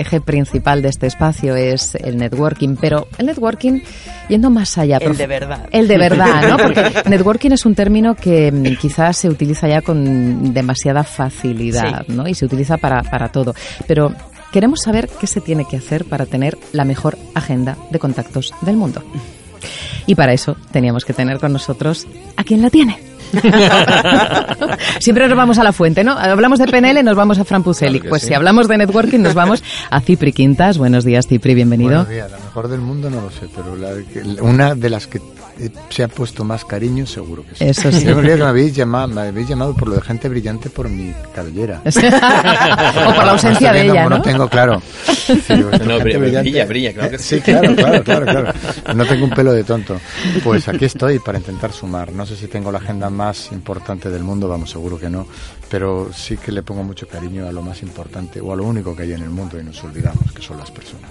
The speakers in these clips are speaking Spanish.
eje principal de este espacio es el networking, pero el networking yendo más allá. El de verdad. El de verdad, ¿no? Porque networking es un término que mm, quizás se utiliza ya con demasiada facilidad, ¿no? Y se utiliza para, para todo. Pero queremos saber qué se tiene que hacer para tener la mejor agenda de contactos del mundo. Y para eso teníamos que tener con nosotros a quien la tiene. Siempre nos vamos a la fuente, ¿no? Hablamos de PNL, nos vamos a Fran Puselic. pues si hablamos de networking, nos vamos a Cipri Quintas. Buenos días, Cipri, bienvenido. Buenos días, la mejor del mundo no lo sé, pero la, una de las que se ha puesto más cariño, seguro que sí. Eso sí. Yo que me habéis, llamado, me habéis llamado por lo de gente brillante por mi cabellera. o por la ausencia de ella, ¿no? No tengo, claro. Sí, no, brilla, brilla, brilla, claro que sí. Sí, claro, claro, claro, claro. No tengo un pelo de tonto. Pues aquí estoy para intentar sumar. No sé si tengo la agenda más importante del mundo, vamos, seguro que no, pero sí que le pongo mucho cariño a lo más importante o a lo único que hay en el mundo y nos olvidamos, que son las personas.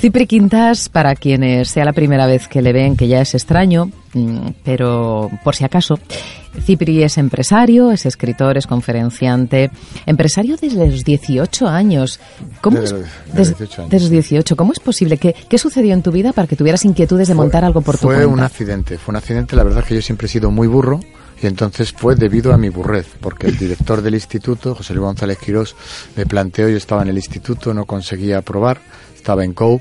Cipri Quintas, para quienes sea la primera vez que le ven, que ya es extraño, mm, pero por si acaso, Cipri es empresario, es escritor, es conferenciante, empresario desde los 18 años. ¿Cómo desde, es, 18 años. Desde los 18. ¿Cómo es posible? ¿Qué, ¿Qué, sucedió en tu vida para que tuvieras inquietudes de fue, montar algo por tu fue cuenta? Fue un accidente, fue un accidente, la verdad que yo siempre he sido muy burro y entonces fue debido a mi burrez, porque el director del instituto, José Luis González Quirós, me planteó, yo estaba en el instituto, no conseguía aprobar, estaba en COU,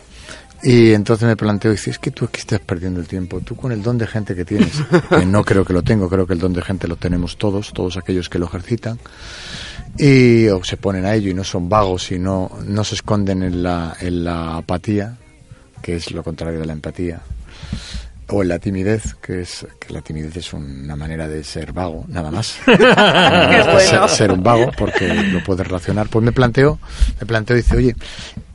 y entonces me planteo, dice, es que tú aquí estás perdiendo el tiempo, tú con el don de gente que tienes, que no creo que lo tengo, creo que el don de gente lo tenemos todos, todos aquellos que lo ejercitan, y o se ponen a ello y no son vagos y no, no se esconden en la, en la apatía, que es lo contrario de la empatía, o en la timidez, que es que la timidez es una manera de ser vago, nada más. bueno. ser, ser, un vago, porque lo puedes relacionar. Pues me planteo, me planteo, dice, oye,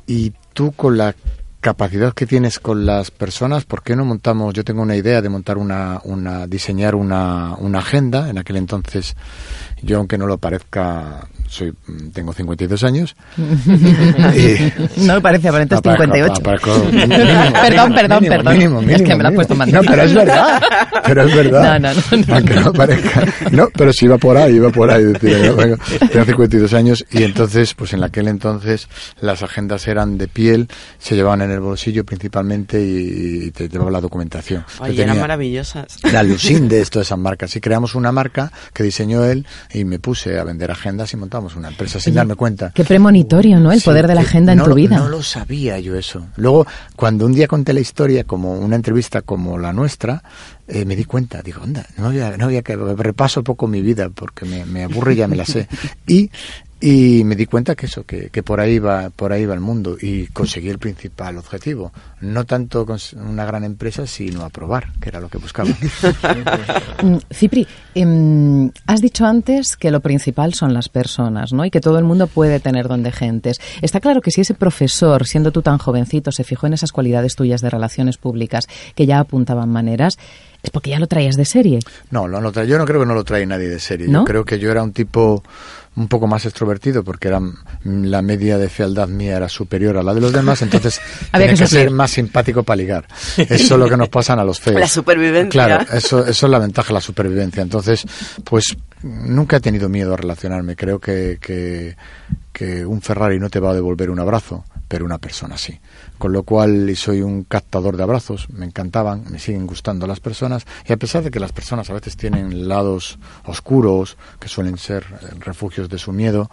y tú con la capacidad que tienes con las personas, ¿por qué no montamos? Yo tengo una idea de montar una, una diseñar una, una agenda. En aquel entonces, yo aunque no lo parezca, soy, tengo 52 años. y, no me parece, aparentas 58. Aparezco, mínimo, perdón, perdón, mínimo, perdón. Mínimo, mínimo, es que me lo has puesto mal. No, pero es verdad. Pero es verdad. No, no, no. Aunque no parezca. No, pero si iba por ahí, iba por ahí. Decir, vengo, tengo 52 años y entonces, pues en aquel entonces, las agendas eran de piel, se llevaban en el bolsillo principalmente y, y te llevaba la documentación. Ay, eran maravillosas. La Lucin de todas esas marcas. Y creamos una marca que diseñó él y me puse a vender agendas y montamos una empresa sin darme cuenta. Qué premonitorio, ¿no? El Sí, poder de la agenda no en tu lo- vida. No lo sabía yo eso. Luego, cuando un día conté la historia como una entrevista como la nuestra, eh, me di cuenta, digo, anda, no había, no había que repaso poco mi vida porque me, me aburre y ya me la sé. Y, y me di cuenta que eso, que, que por ahí va, por ahí va el mundo y conseguí el principal objetivo. No tanto cons- una gran empresa, sino aprobar, que era lo que buscaba. Mm, Cipri, em, has dicho antes que lo principal son las personas, ¿no? Y que todo el mundo puede tener don de gentes. Está claro que si ese profesor, siendo tú tan jovencito, se fijó en esas cualidades tuyas de relaciones públicas que ya apuntaban maneras, es porque ya lo traías de serie. No, no lo trae- yo no creo que no lo trae nadie de serie. ¿No? Yo creo que yo era un tipo un poco más extrovertido porque era mm, la media de fealdad mía era superior a la de los demás, entonces Había tenía que que ser más simpático para ligar. Eso es lo que nos pasan a los feos. La supervivencia. Claro, eso, eso es la ventaja, la supervivencia. Entonces, pues nunca he tenido miedo a relacionarme. Creo que, que, que un Ferrari no te va a devolver un abrazo, pero una persona sí. Con lo cual, soy un captador de abrazos, me encantaban, me siguen gustando las personas, y a pesar de que las personas a veces tienen lados oscuros, que suelen ser eh, refugios de su miedo,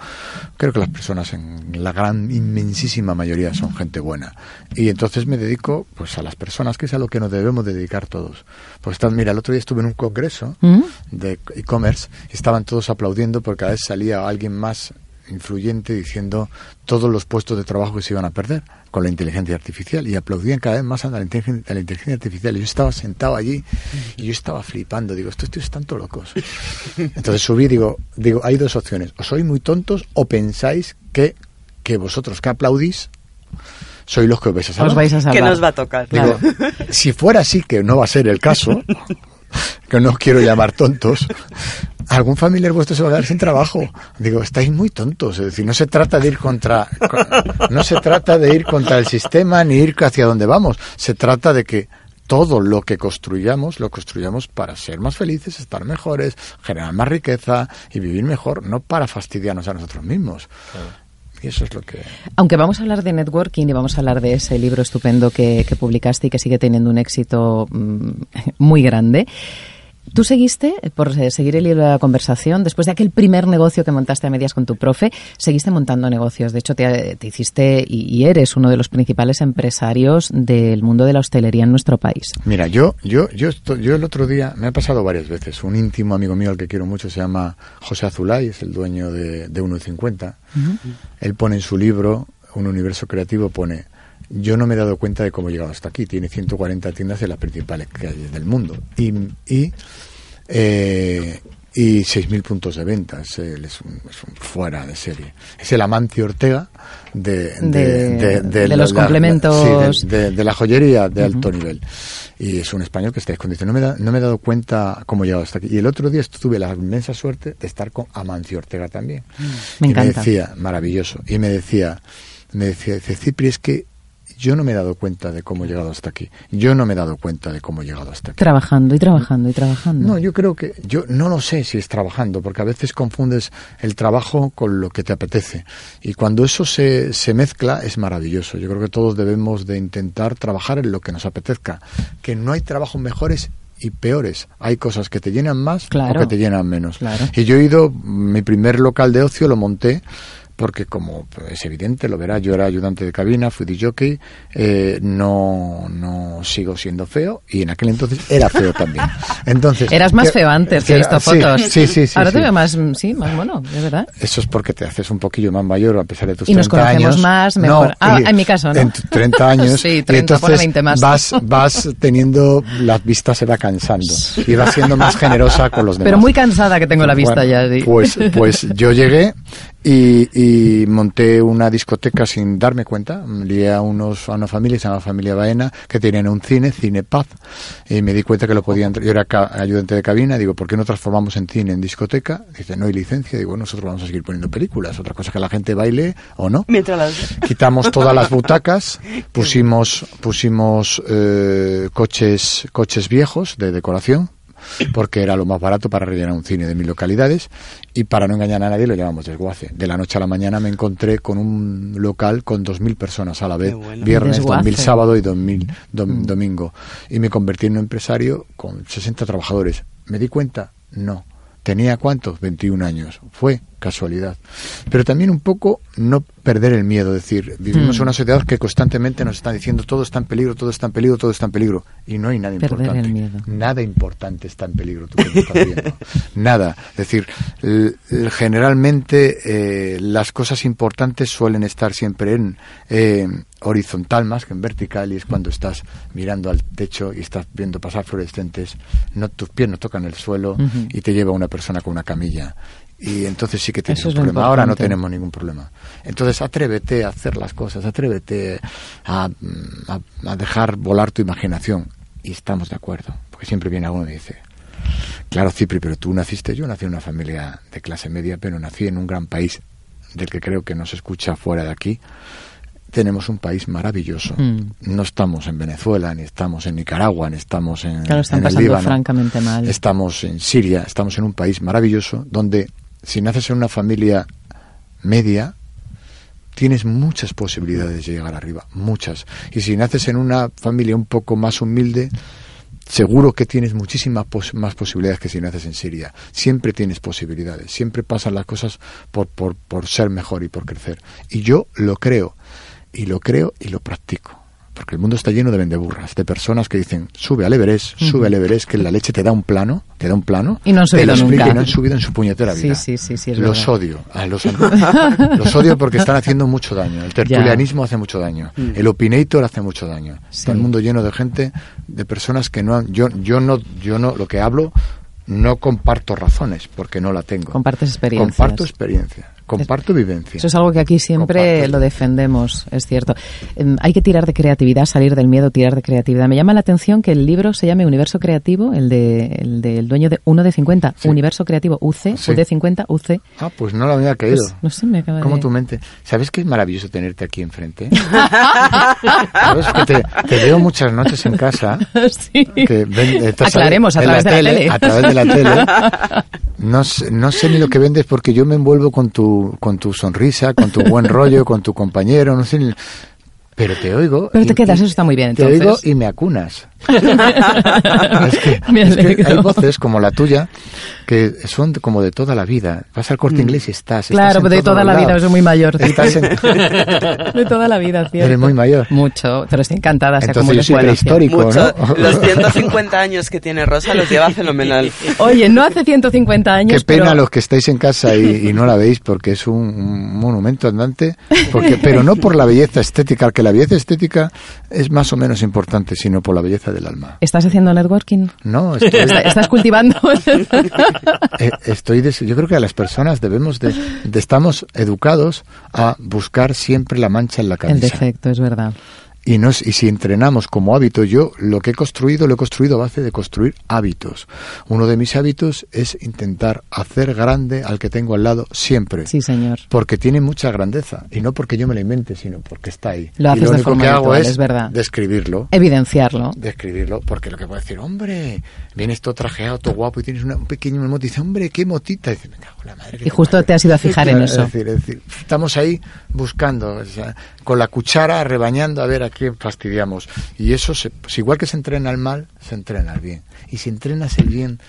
creo que las personas en la gran, inmensísima mayoría son gente buena. Y entonces me dedico pues a las personas, que es a lo que nos debemos dedicar todos. Pues mira, el otro día estuve en un congreso ¿Mm? de e-commerce y estaban todos aplaudiendo porque cada vez salía alguien más influyente diciendo todos los puestos de trabajo que se iban a perder con la inteligencia artificial y aplaudían cada vez más a la, inteligen- a la inteligencia artificial. Y yo estaba sentado allí y yo estaba flipando. Digo estos tíos están todos locos entonces subí digo digo hay dos opciones. O sois muy tontos o pensáis que que vosotros que aplaudís sois los que os vais a salvar Os vais a salvar. ¿Qué nos va a tocar? Digo, si fuera así, que no va a ser el caso, que no os quiero llamar tontos, algún familiar vuestro se va a quedar sin trabajo. Digo, estáis muy tontos. Es decir, no se trata de ir contra, con- no se trata de ir contra el sistema ni ir hacia donde vamos. Se trata de que todo lo que construyamos, lo construyamos para ser más felices, estar mejores, generar más riqueza y vivir mejor, no para fastidiarnos a nosotros mismos. Y eso es lo que... Aunque vamos a hablar de networking y vamos a hablar de ese libro estupendo que, que publicaste y que sigue teniendo un éxito mm, muy grande, Tú seguiste, por seguir el hilo de la conversación, después de aquel primer negocio que montaste a medias con tu profe, seguiste montando negocios. De hecho, te, hiciste y, eres uno de los principales empresarios del mundo de la hostelería en nuestro país. Mira, yo, yo, yo, yo el otro día, me ha pasado varias veces, un íntimo amigo mío al que quiero mucho se llama José Azulay, es el dueño de, de 1.50. Él pone en su libro, Un universo creativo, pone yo no me he dado cuenta de cómo he llegado hasta aquí. Tiene 140 tiendas en las principales calles del mundo. Y, y, eh, y 6.000 puntos de venta. Es, es, un, fuera de serie. Es el Amancio Ortega de, de, los complementos. de, la joyería de alto nivel. Y es un español que está escondido. No me, no me he dado cuenta cómo he llegado hasta aquí. Y el otro día tuve la inmensa suerte de estar con Amancio Ortega también. Me y encanta. Me decía, maravilloso. Y me decía, me decía, dice, Cipri, es que yo no me he dado cuenta de cómo he llegado hasta aquí. Yo no me he dado cuenta de cómo he llegado hasta aquí. Trabajando y trabajando y trabajando. No, yo creo que yo no lo sé si es trabajando, porque a veces confundes el trabajo con lo que te apetece. Y cuando eso se, se mezcla es maravilloso. Yo creo que todos debemos de intentar trabajar en lo que nos apetezca. Que no hay trabajos mejores y peores. Hay cosas que te llenan más o que te llenan menos. Y yo he ido, mi primer local de ocio lo monté porque como es evidente, lo verá, yo era ayudante de cabina, fui DJ, eh, no, no sigo siendo feo y en aquel entonces era feo también. Entonces, Eras más feo antes, que he visto fotos. Sí, sí, sí. Ahora te veo más, sí, más mono, de verdad. Eso es porque te haces un poquillo más mayor a pesar de tus y 30 años. Y nos conocemos más, mejor. ah, en mi caso, ¿no? En 30 años. sí, 30, y entonces 20 más. Vas, vas teniendo, la vista se va cansando y vas siendo más generosa con los demás. Pero muy cansada que tengo la vista ya. Pues, pues yo llegué y, y, monté una discoteca sin darme cuenta. Lié a, unos, a una familia, se llama Familia Baena, que tenían un cine, Cine Paz, y me di cuenta que lo podían. Yo era ayudante de cabina, digo, ¿por qué no transformamos en cine en discoteca? Dice, no hay licencia. Digo, nosotros vamos a seguir poniendo películas, otra cosa que la gente baile o no. Quitamos todas las butacas, pusimos, pusimos eh, coches, coches viejos de decoración, porque era lo más barato para rellenar un cine de mil localidades y para no engañar a nadie lo llamamos desguace. De la noche a la mañana me encontré con un local con dos mil personas a la vez, viernes, dos mil sábado y dos mil mm. domingo. Y me convertí en un empresario con 60 trabajadores. ¿Me di cuenta? No. ¿Tenía cuántos? 21 años. Fue casualidad. Pero también un poco no perder el miedo, decir, vivimos en mm. una sociedad que constantemente nos está diciendo todo está en peligro, todo está en peligro, todo está en peligro. Y no hay nada importante. Nada importante está en peligro, tú Nada. Es decir, generalmente eh, las cosas importantes suelen estar siempre en eh, horizontal más que en vertical y es cuando estás mirando al techo y estás viendo pasar fluorescentes, no, tus pies no tocan el suelo y te lleva una persona con una camilla y entonces sí que tienes un problema. Ahora no tenemos ningún problema. Entonces atrévete a hacer las cosas, atrévete a, a, dejar volar tu imaginación. Y estamos de acuerdo, porque siempre viene alguno y dice, claro Cipri, pero tú naciste, yo nací en una familia de clase media, pero nací en un gran país del que creo que no se escucha fuera de aquí. Tenemos un país maravilloso. Mm. No estamos en Venezuela, ni estamos en Nicaragua, ni estamos en, claro, están en pasando el Líbano. francamente mal. Estamos en Siria, estamos en un país maravilloso donde si naces en una familia media, tienes muchas posibilidades de llegar arriba, muchas. Y si naces en una familia un poco más humilde, seguro que tienes muchísimas más posibilidades que si naces en Siria. Siempre tienes posibilidades, siempre pasan las cosas por, por, por ser mejor y por crecer. Y yo lo creo, y lo creo y lo practico porque el mundo está lleno de vendeburras, de personas que dicen, sube al Everest, sube al Everest, que la leche te da un plano, te da un plano, y no han subido nunca. Y no han subido en su puñetera vida. Sí, sí, sí, los odio, a los, los odio porque están haciendo mucho daño. El tertulianismo hace mucho daño, mm. el opinator hace mucho daño. Está el mundo lleno de gente, de personas que no han, yo, yo no, yo no, lo que hablo no comparto razones porque no la tengo. Compartes experiencias. Comparto experiencia. Comparto vivencia. Eso es algo que aquí siempre lo defendemos, es cierto. Em, hay que tirar de creatividad, salir del miedo, tirar de creatividad. Me llama la atención que el libro se llame Universo Creativo, el de el del dueño de Uno de 50, Universo Creativo UC, sí. de 50 UC. Ah, pues no lo había caído. Pues, no sé, me acaba ¿Cómo tu mente? ¿Sabes que es maravilloso tenerte aquí enfrente? ¿Sabes que te, te, veo muchas noches en casa? sí. Que ven, Aclaremos, a través de la tele. A través de la tele. No sé, no sé ni lo que vendes porque yo me envuelvo con tu, con tu sonrisa, con tu buen rollo, con tu compañero, no sé. Pero te oigo. Pero te quedas, eso está muy bien. Entonces. Te oigo y me acunas. es que, hay voces como la tuya que son como de toda la vida. Vas al corte mm. inglés y estás. Claro, de toda la vida, soy muy mayor. de toda la vida, ¿cierto? Eres muy mayor. Mucho, pero estoy encantada. Entonces yo soy histórico, ¿no? Los 150 años que tiene Rosa los lleva fenomenal. Oye, no hace 150 años. Qué pena los que estáis en casa y, no la veis porque es un, monumento andante, porque, pero no por la belleza estética, que la belleza estética es más o menos importante, sino por la belleza del alma. ¿Estás haciendo networking? No, estoy... ¿Estás cultivando? Eh, estoy yo creo que a las personas debemos de, estamos educados a buscar siempre la mancha en la camisa. El defecto, es verdad. Y, y si entrenamos como hábito, yo lo que he construido, lo he construido a base de construir hábitos. Uno de mis hábitos es intentar hacer grande al que tengo al lado siempre. Sí, señor. Porque tiene mucha grandeza. Y no porque yo me lo invente, sino porque está ahí. Lo haces y lo único que hago es, verdad. describirlo. Evidenciarlo. Describirlo. Porque lo que puedo decir, hombre, vienes todo trajeado, todo guapo y tienes un pequeño. Y dice, hombre, qué motita. Y, dice, la madre, y justo te has ido a fijar en eso. Es decir, estamos ahí buscando, con la cuchara rebañando a ver a quién fastidiamos. Y eso, se, pues igual que se entrena el mal, se entrena el bien. Y si entrenas el bien,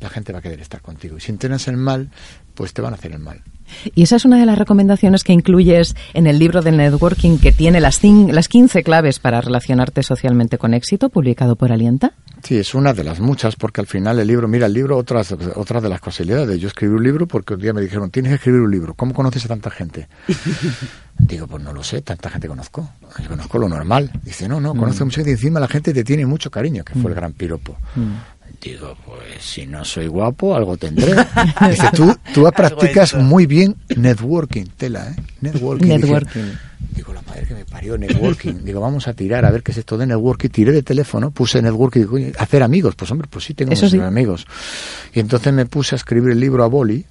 la gente va a querer estar contigo. Y si entrenas el mal, pues te van a hacer el mal. Y esa es una de las recomendaciones que incluyes en el libro de networking que tiene las, las 15 claves para relacionarte socialmente con éxito, publicado por Alienta. Sí, es una de las muchas, porque al final el libro, mira, el libro, otras, otras de las posibilidades. Yo escribí un libro porque un día me dijeron, tienes que escribir un libro. ¿Cómo conoces a tanta gente? Digo, pues no lo sé, tanta gente conozco. Yo conozco lo normal. Dice, no, no, conozco mm. mucha gente y encima la gente te tiene mucho cariño, que fue el mm. gran piropo. Mm. Digo, pues si no soy guapo, algo tendré. Dice, tú, tú practicas muy bien networking, tela, ¿eh? Networking. Networking. Digo, la madre que me parió, networking. Digo, vamos a tirar a ver qué es esto de networking. Tiré de teléfono, puse networking, digo, hacer amigos. Pues hombre, pues sí tengo muchos amigos. Y entonces me puse a escribir el libro a boli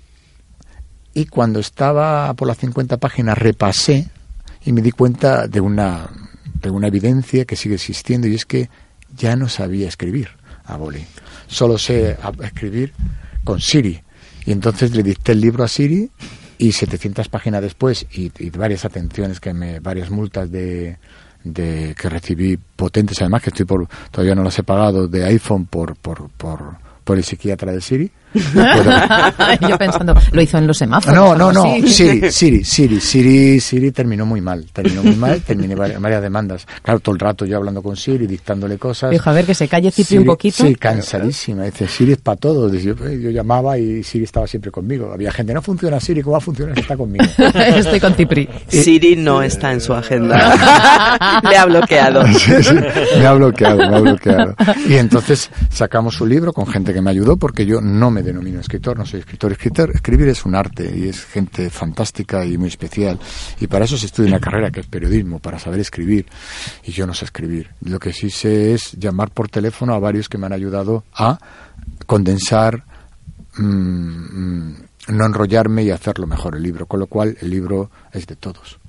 y cuando estaba por las 50 páginas repasé y me di cuenta de una, de una evidencia que sigue existiendo y es que ya no sabía escribir a boli. Solo sé escribir con Siri. Y entonces le dicté el libro a Siri y 700 páginas después y, varias atenciones que me varias multas de, de que recibí potentes además que estoy por todavía no las he pagado de iPhone por por por, por el psiquiatra de Siri Yo pensando, lo hizo en los semáforos. No, no, no. Siri, Siri, Siri, Siri, Siri terminó muy mal. Terminó muy mal, terminé varias, demandas. Claro, todo el rato yo hablando con Siri, dictándole cosas. Dijo, a ver, que se calle Cipri un poquito. Sí, cansadísima. Dice, Siri es para todo. Yo, yo, llamaba y Siri estaba siempre conmigo. Había gente, no funciona Siri, ¿cómo va a funcionar si está conmigo? Estoy con Cipri. Siri no está en su agenda. Le ha bloqueado. me ha bloqueado, me ha bloqueado. Y entonces sacamos un libro con gente que me ayudó porque yo no me denomino escritor, no soy escritor. escritor. Escribir es un arte y es gente fantástica y muy especial. Y para eso se estudia una carrera que es periodismo, para saber escribir. Y yo no sé escribir. Lo que sí sé es llamar por teléfono a varios que me han ayudado a condensar, mm, mm, no enrollarme y hacerlo mejor el libro. Con lo cual el libro es de todos.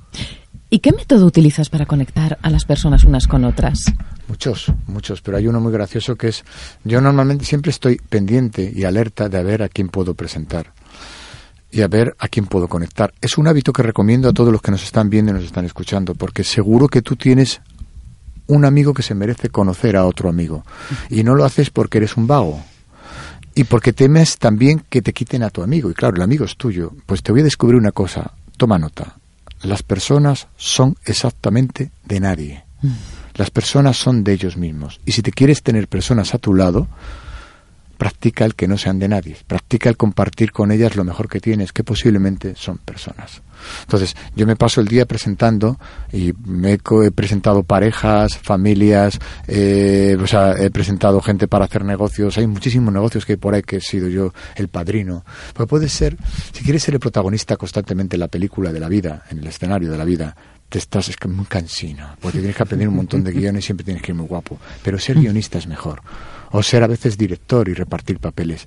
¿Y qué método utilizas para conectar a las personas unas con otras? Muchos, muchos, pero hay uno muy gracioso que es, yo normalmente siempre estoy pendiente y alerta de a ver a quién puedo presentar y a ver a quién puedo conectar. Es un hábito que recomiendo a todos los que nos están viendo y nos están escuchando, porque seguro que tú tienes un amigo que se merece conocer a otro amigo y no lo haces porque eres un vago y porque temes también que te quiten a tu amigo y claro, el amigo es tuyo. Pues te voy a descubrir una cosa, toma nota. Las personas son exactamente de nadie. Mm. Las personas son de ellos mismos. Y si te quieres tener personas a tu lado, practica el que no sean de nadie. Practica el compartir con ellas lo mejor que tienes, que posiblemente son personas. Entonces, yo me paso el día presentando y me he presentado parejas, familias, eh, o sea, he presentado gente para hacer negocios. Hay muchísimos negocios que hay por ahí que he sido yo el padrino. Pero puede ser, si quieres ser el protagonista constantemente en la película de la vida, en el escenario de la vida, te estás es muy cansino, porque tienes que aprender un montón de guiones y siempre tienes que ir muy guapo. Pero ser guionista es mejor. O ser a veces director y repartir papeles.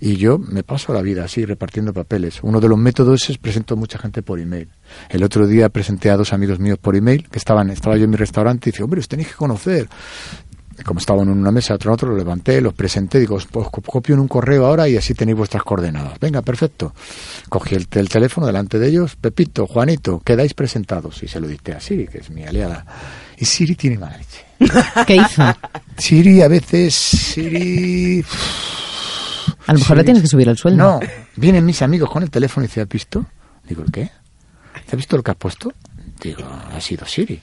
Y yo me paso la vida así, repartiendo papeles. Uno de los métodos es presento a mucha gente por email. El otro día presenté a dos amigos míos por email, que estaban, estaba yo en mi restaurante y dice, hombre, os tenéis que conocer como estaban en una mesa, otro en otro, lo levanté, los presenté, digo, os copio en un correo ahora y así tenéis vuestras coordenadas. Venga, perfecto. Cogí el, el teléfono delante de ellos, Pepito, Juanito, quedáis presentados. Y se lo dicté a Siri, que es mi aliada. Y Siri tiene mala leche. ¿Qué hizo? Siri a veces, Siri... A lo mejor le Siri- tienes que subir el sueldo. No, vienen mis amigos con el teléfono y dice, ¿has visto? Digo, ¿el qué? ¿Has visto lo que has puesto? Digo, ha sido Siri.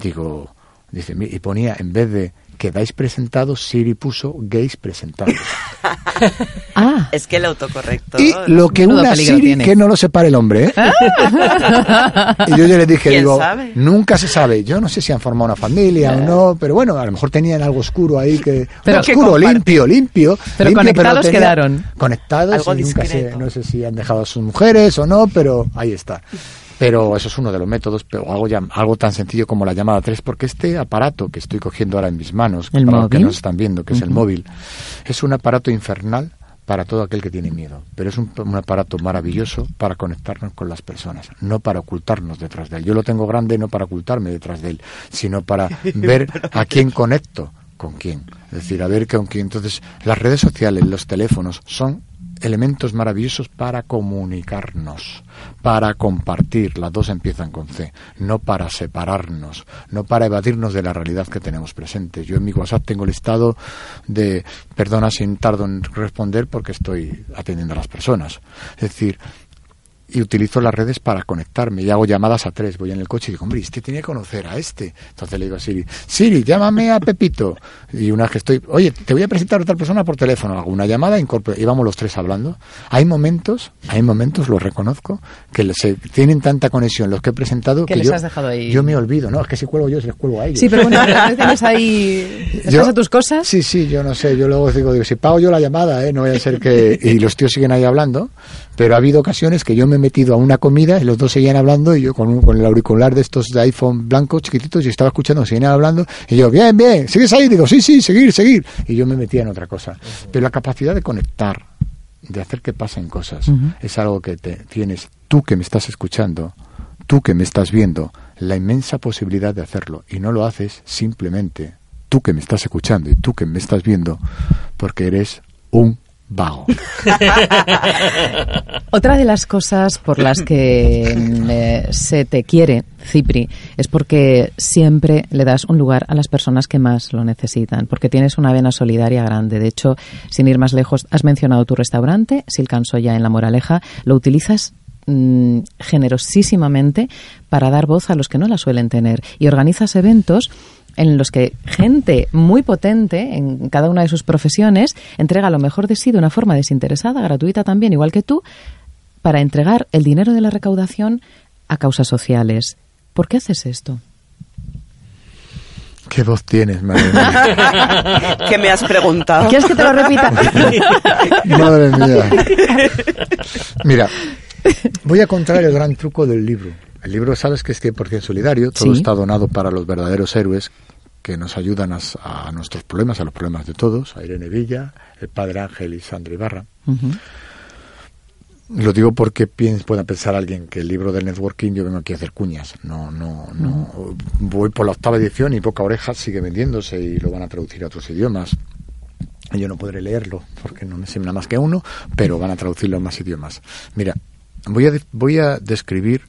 Digo, dice, y ponía, en vez de quedáis presentados, Siri puso gays presentados. Ah, Es que el autocorrecto. Y lo que una Siri tiene. que no lo separe el hombre, ¿eh? y yo ya le dije, ¿Quién digo, sabe? nunca se sabe. Yo no sé si han formado una familia o no, pero bueno, a lo mejor tenían algo oscuro ahí que... Pero- no, Que oscuro, limpio, limpio. Pero limpio, conectados quedaron. Conectados y nunca sé, no sé si han dejado a sus mujeres o no, pero ahí está. Pero eso es uno de los métodos, pero algo, ya, algo tan sencillo como la llamada 3, porque este aparato que estoy cogiendo ahora en mis manos, ¿El para los que móvil? no están viendo, que es el móvil, es un aparato infernal para todo aquel que tiene miedo, pero es un, un aparato maravilloso para conectarnos con las personas, no para ocultarnos detrás de él. Yo lo tengo grande no para ocultarme detrás de él, sino para ver a quién conecto con quién. Es decir, a ver con quién. Entonces, las redes sociales, los teléfonos son elementos maravillosos para comunicarnos, para compartir, las dos empiezan con C, no para separarnos, no para evadirnos de la realidad que tenemos presente. Yo en mi WhatsApp tengo listado de perdona si tardo en responder porque estoy atendiendo a las personas. Es decir, y utilizo las redes para conectarme y hago llamadas a tres. Voy en el coche y digo, hombre, este tenía que conocer a este. Entonces le digo a Siri, Siri, llámame a Pepito. Y una vez que estoy, oye, te voy a presentar a otra persona por teléfono. Hago una llamada incorporo- y vamos los tres hablando. Hay momentos, hay momentos, lo reconozco, que se tienen tanta conexión los que he presentado Que que, les yo, has dejado ahí. yo me olvido. No, es que si cuelgo yo, se les cuelgo a ellos. sí, pero bueno, tienes ahí... ¿Estás Yo- a tus cosas? Sí, sí, yo no sé. Yo luego digo, digo, si pago yo la llamada, ¿eh? no vaya a ser que. Y los tíos siguen ahí hablando. Pero ha habido ocasiones que yo me he metido a una comida y los dos seguían hablando y yo con, un- con el auricular de estos de iPhone blancos chiquititos y estaba escuchando, seguían hablando y yo, bien, bien, ¿sigues ahí? Digo, sí, sí, seguir, seguir. Y yo me metía en otra cosa. Pero la capacidad de conectar, de hacer que pasen cosas, es algo que te, tienes tú que me estás escuchando, tú que me estás viendo, la inmensa posibilidad de hacerlo. Y no lo haces simplemente tú que me estás escuchando y tú que me estás viendo, porque eres un vago. Otra de las cosas por las que mm, eh, se te quiere, Cipri, es porque siempre le das un lugar a las personas que más lo necesitan, porque tienes una vena solidaria grande. De hecho, sin ir más lejos, has mencionado tu restaurante, Silcan Soya en La Moraleja, lo utilizas mm, generosísimamente para dar voz a los que no la suelen tener y organizas eventos en los que gente muy potente en cada una de sus profesiones entrega lo mejor de sí de una forma desinteresada, gratuita también, igual que tú, para entregar el dinero de la recaudación a causas sociales. ¿Por qué haces esto? ¿Qué voz tienes, madre mía? ¿Qué me has preguntado? ¿Quieres que te lo repita? Madre mía. Mira, voy a contar el gran truco del libro. El libro, sabes que es 100% solidario, todo Sí. está donado para los verdaderos héroes que nos ayudan a, a nuestros problemas, a los problemas de todos, a Irene Villa, el padre Ángel y Sandra Ibarra. Lo digo porque piens- pueda pensar alguien que el libro del networking yo vengo aquí a hacer cuñas. No, no, no. Voy por la octava edición y Boca Oreja sigue vendiéndose y lo van a traducir a otros idiomas. Yo no podré leerlo porque no me nada más que uno, pero van a traducirlo a más idiomas. Mira, voy a, voy a describir,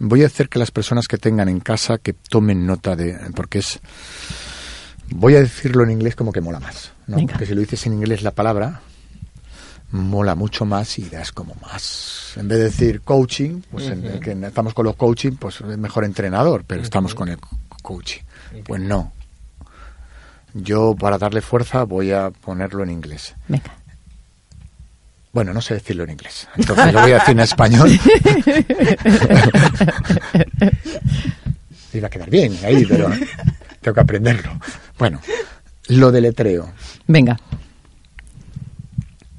voy a hacer que las personas que tengan en casa que tomen nota de, porque es, voy a decirlo en inglés como que mola más, ¿no? Venga. Porque si lo dices en inglés la palabra, mola mucho más y das como más. En vez de decir coaching, pues en- que estamos con los coaching, pues es mejor entrenador, pero estamos con el co- coaching. Pues no. Yo para darle fuerza voy a ponerlo en inglés. Venga. Bueno, no sé decirlo en inglés. Entonces lo voy a decir en español. Iba a quedar bien ahí, pero tengo que aprenderlo. Bueno, lo deletreo. Venga.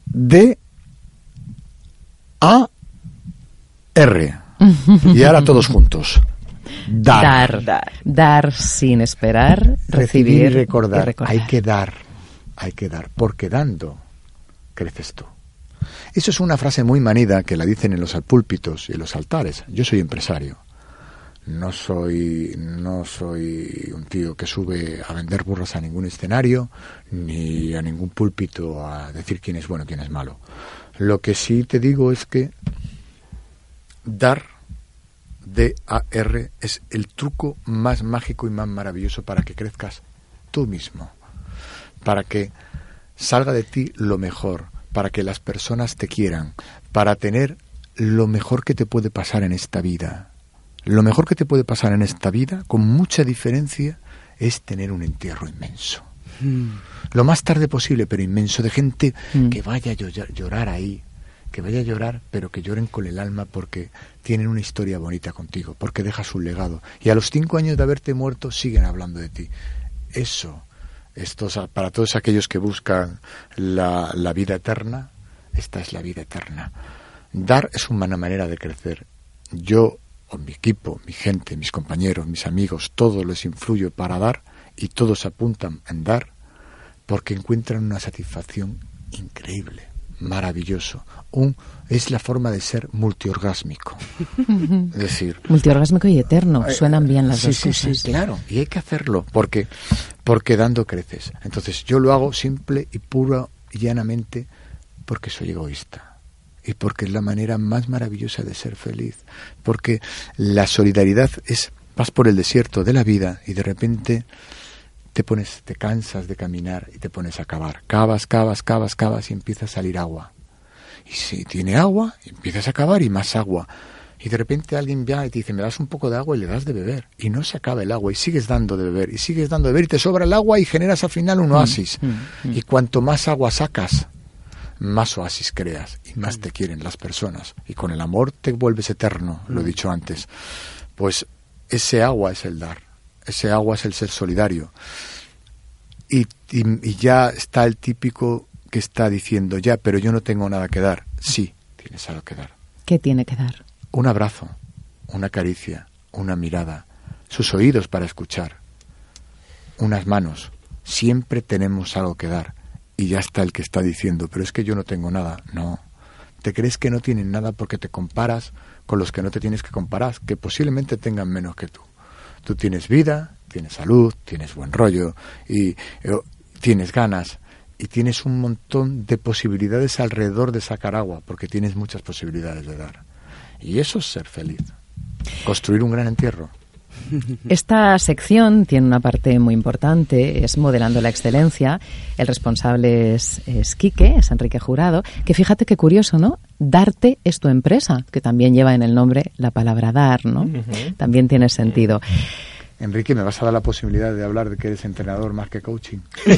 D A R. Y ahora todos juntos. Dar. Dar. Dar. Dar sin esperar, recibir, y recordar. y recordar. Hay que dar. Hay que dar. Porque dando creces tú. Eso es una frase muy manida que la dicen en los púlpitos y en los altares. Yo soy empresario. no soy no soy un tío que sube a vender burros a ningún escenario ni a ningún púlpito a decir quién es bueno quién es malo lo que sí te digo es que dar D-A-R es el truco más mágico y más maravilloso para que crezcas tú mismo para que salga de ti lo mejor para que las personas te quieran para tener lo mejor que te puede pasar en esta vida lo mejor que te puede pasar en esta vida, con mucha diferencia, es tener un entierro inmenso. Mm. Lo más tarde posible, pero inmenso, de gente mm. que vaya a llorar ahí, que vaya a llorar, pero que lloren con el alma porque tienen una historia bonita contigo, porque dejas un legado. Y a los cinco años de haberte muerto siguen hablando de ti. Eso, esto, para todos aquellos que buscan la, la vida eterna, esta es la vida eterna. Dar es una manera de crecer. Yo con mi equipo, mi gente, mis compañeros, mis amigos, todos les influyo para dar y todos apuntan en dar porque encuentran una satisfacción increíble, maravilloso. Un, es la forma de ser multiorgásmico. es decir, multiorgásmico y eterno, eh, suenan bien las dos cosas. Sí, claro, y hay que hacerlo porque porque dando creces. Entonces, yo lo hago simple y puro y llanamente porque soy egoísta y porque es la manera más maravillosa de ser feliz, porque la solidaridad es vas por el desierto de la vida y de repente te pones, te cansas de caminar y te pones a cavar, cavas, cavas, cavas, cavas y empieza a salir agua. Y si tiene agua, empiezas a cavar y más agua. Y de repente alguien ya y te dice, me das un poco de agua y le das de beber. Y no se acaba el agua y sigues dando de beber y sigues dando de beber y te sobra el agua y generas al final un mm, oasis. Mm, mm. Y cuanto más agua sacas, más oasis creas y más te quieren las personas. Y con el amor te vuelves eterno, lo he dicho antes. Pues ese agua es el dar, ese agua es el ser solidario. Y, y, ya está el típico que está diciendo, ya, pero yo no tengo nada que dar. Sí, tienes algo que dar. ¿Qué tiene que dar? Un abrazo, una caricia, una mirada, sus oídos para escuchar, unas manos. Siempre tenemos algo que dar y ya está el que está diciendo, pero es que yo no tengo nada. No, te crees que no tienen nada porque te comparas con los que no te tienes que comparar, que posiblemente tengan menos que tú. Tú tienes vida, tienes salud, tienes buen rollo y eh, tienes ganas y tienes un montón de posibilidades alrededor de sacar agua, porque tienes muchas posibilidades de dar. Y eso es ser feliz. Construir un gran entierro. Esta sección tiene una parte muy importante, es modelando la excelencia. El responsable es, Quique, es Enrique Jurado, que fíjate qué curioso, ¿no? Darte es tu empresa, que también lleva en el nombre la palabra dar, ¿no? También tiene sentido. Enrique, ¿me vas a dar la posibilidad de hablar de que eres entrenador más que coaching? ¿No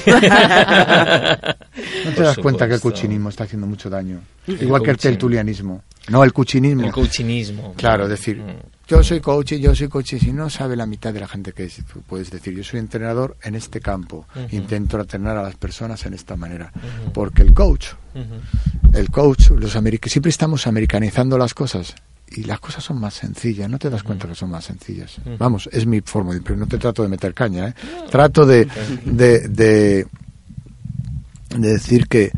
te das cuenta que el coachinismo está haciendo mucho daño? Igual que el tertulianismo. No, el coachinismo. El coachinismo. Claro, decir, mm. Yo soy coach, yo soy coach, y si no sabe la mitad de la gente que es, puedes decir, yo soy entrenador en este campo, intento entrenar a las personas en esta manera. Porque el coach, el coach, los siempre estamos americanizando las cosas y las cosas son más sencillas, no te das cuenta que son más sencillas. Vamos, es mi forma, pero no te trato de meter caña, ¿eh? trato de, de, de, decir que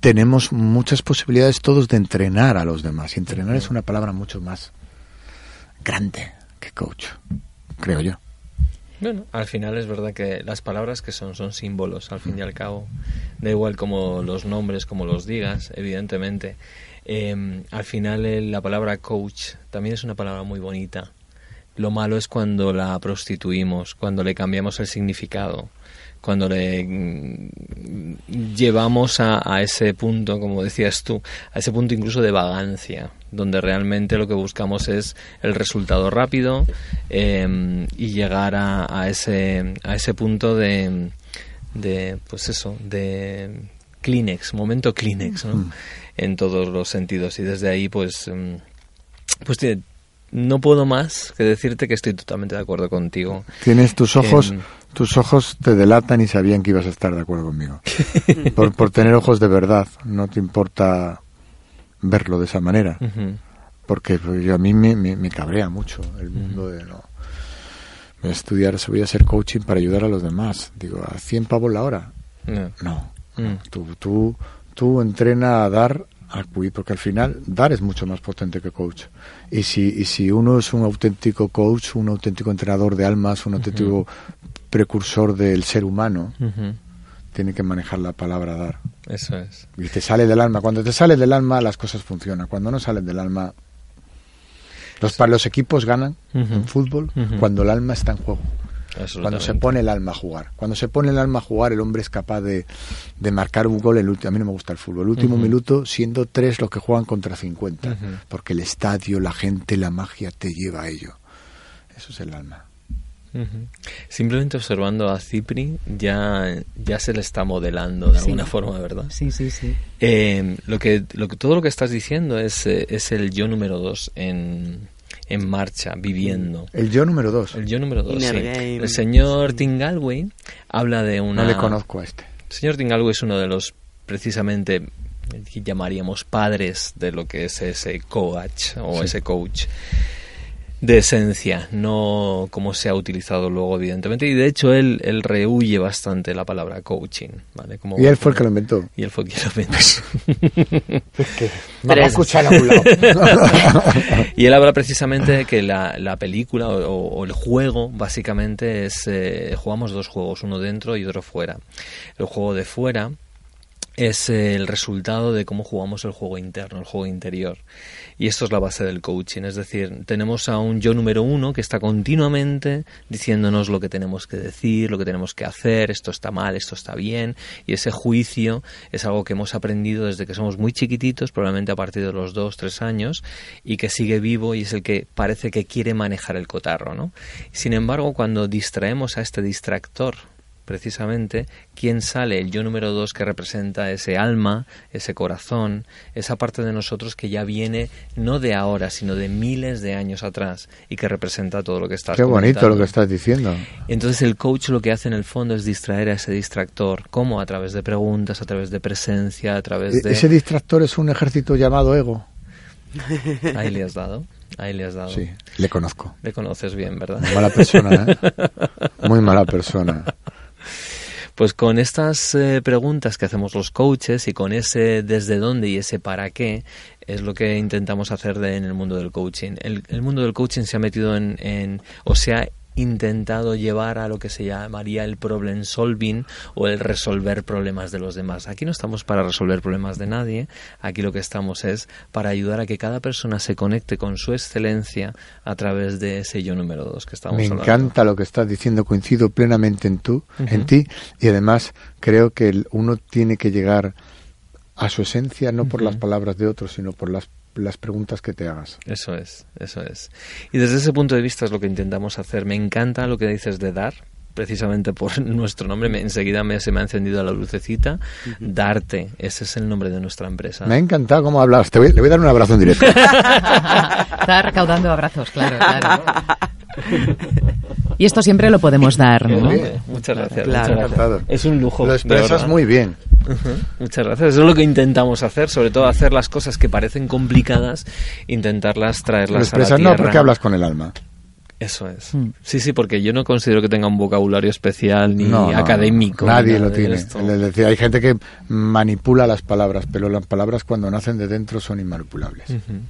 tenemos muchas posibilidades todos de entrenar a los demás. Y entrenar es una palabra mucho más grande que coach, creo yo. Bueno, al final es verdad que las palabras que son son símbolos, al fin y al cabo. Da igual como los nombres, como los digas, evidentemente. Em, al final la palabra coach también es una palabra muy bonita. Lo malo es cuando la prostituimos, cuando le cambiamos el significado, cuando le mm, llevamos a, ese punto, como decías tú, a ese punto incluso de vagancia, donde realmente lo que buscamos es el resultado rápido em, y llegar a, ese, a ese punto de, de, pues eso, de Kleenex, momento Kleenex, ¿no? Mm en todos los sentidos y desde ahí pues mm, pues no puedo más que decirte que estoy totalmente de acuerdo contigo. Tienes tus ojos, tus ojos te delatan y sabían que ibas a estar de acuerdo conmigo. por, por tener ojos de verdad, no te importa verlo de esa manera. Porque pues, a mí me, me, cabrea mucho el mundo de no. Voy a estudiar, voy a hacer coaching para ayudar a los demás. Digo, a 100 pavos la hora. No. no. Mm. Tú, tú, tú entrena a dar acudir, porque al final dar es mucho más potente que coach. Y si, y si uno es un auténtico coach, un auténtico entrenador de almas, un auténtico precursor del ser humano, tiene que manejar la palabra dar. Eso es. Y te sale del alma. Cuando te sale del alma, las cosas funcionan. Cuando no salen del alma, los, los equipos ganan en fútbol cuando el alma está en juego. Cuando se pone el alma a jugar. Cuando se pone el alma a jugar, el hombre es capaz de, de marcar un gol. El último, a mí no me gusta el fútbol. El último minuto, siendo tres los que juegan contra 50. Porque el estadio, la gente, la magia te lleva a ello. Eso es el alma. Simplemente observando a Cipri ya, ya se le está modelando de alguna forma, ¿verdad? Sí, sí, sí. Eh, lo que, lo que, todo lo que estás diciendo es, eh, es el yo número dos en, en marcha, viviendo. El yo número dos. El yo número dos, sí. El señor Tingalway habla de una... No le conozco a este. El señor Tingalway es uno de los, precisamente, llamaríamos padres de lo que es ese coach o ese coach de esencia, no como se ha utilizado luego, evidentemente. Y de hecho, él, él rehuye bastante la palabra coaching. ¿vale? Como, y él fue el que lo inventó. Y él fue el que lo inventó. Escuchar a un lado. y él habla precisamente de que la, la película o, o, el juego, básicamente, es. Eh, jugamos dos juegos, uno dentro y otro fuera. El juego de fuera es el resultado de cómo jugamos el juego interno, el juego interior. Y esto es la base del coaching, es decir, tenemos a un yo número uno que está continuamente diciéndonos lo que tenemos que decir, lo que tenemos que hacer, esto está mal, esto está bien, y ese juicio es algo que hemos aprendido desde que somos muy chiquititos, probablemente a partir de los dos, tres años, y que sigue vivo y es el que parece que quiere manejar el cotarro, ¿no? Sin embargo, cuando distraemos a este distractor, precisamente quién sale el yo número dos que representa ese alma, ese corazón, esa parte de nosotros que ya viene no de ahora, sino de miles de años atrás y que representa todo lo que estás Qué bonito lo que estás diciendo. Entonces el coach lo que hace en el fondo es distraer a ese distractor, como a través de preguntas, a través de presencia, a través de... Ese distractor es un ejército llamado ego. Ahí le has dado. Ahí le has dado. Sí, le conozco. Le conoces bien, ¿verdad? Mala persona, ¿eh? Muy mala persona. Pues con estas eh, preguntas que hacemos los coaches y con ese desde dónde y ese para qué es lo que intentamos hacer de, en el mundo del coaching. El, el, mundo del coaching se ha metido en, en o se ha intentado llevar a lo que se llamaría el problem solving o el resolver problemas de los demás. Aquí no estamos para resolver problemas de nadie, aquí lo que estamos es para ayudar a que cada persona se conecte con su excelencia a través de ese yo número dos que estamos Me hablando. encanta lo que estás diciendo, coincido plenamente en, tú, uh -huh. en ti y además creo que uno tiene que llegar a su esencia no uh -huh. por las palabras de otros, sino por las las preguntas que te hagas. Eso es, eso es. Y desde ese punto de vista es lo que intentamos hacer. Me encanta lo que dices de dar, precisamente por nuestro nombre, me, enseguida me, se me ha encendido la lucecita. Darte, ese es el nombre de nuestra empresa. Me ha encantado cómo hablas. Te voy, le voy a dar un abrazo en directo. Está recaudando abrazos, claro, claro. Y esto siempre lo podemos dar, ¿no? Muchas gracias. Claro. muchas gracias. Es un lujo. Lo expresas muy bien. Uh -huh. Muchas gracias. Eso es lo que intentamos hacer, sobre todo hacer las cosas que parecen complicadas, intentarlas traerlas lo expresas a la tierra. no porque hablas con el alma. Eso es. Mm. Sí, sí, porque yo no considero que tenga un vocabulario especial ni no, no, académico. Nadie lo tiene. Es decir, hay gente que manipula las palabras, pero las palabras cuando nacen de dentro son inmanipulables. Uh -huh.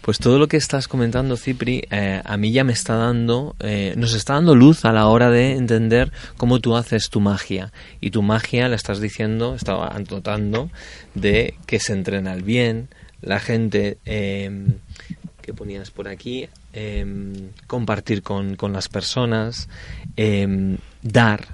Pues todo lo que estás comentando, Cipri, eh, a mí ya me está dando, eh, nos está dando luz a la hora de entender cómo tú haces tu magia. Y tu magia, la estás diciendo, estaba notando, de que se entrena el bien, la gente eh, que ponías por aquí, eh, compartir con, con, las personas, eh, dar,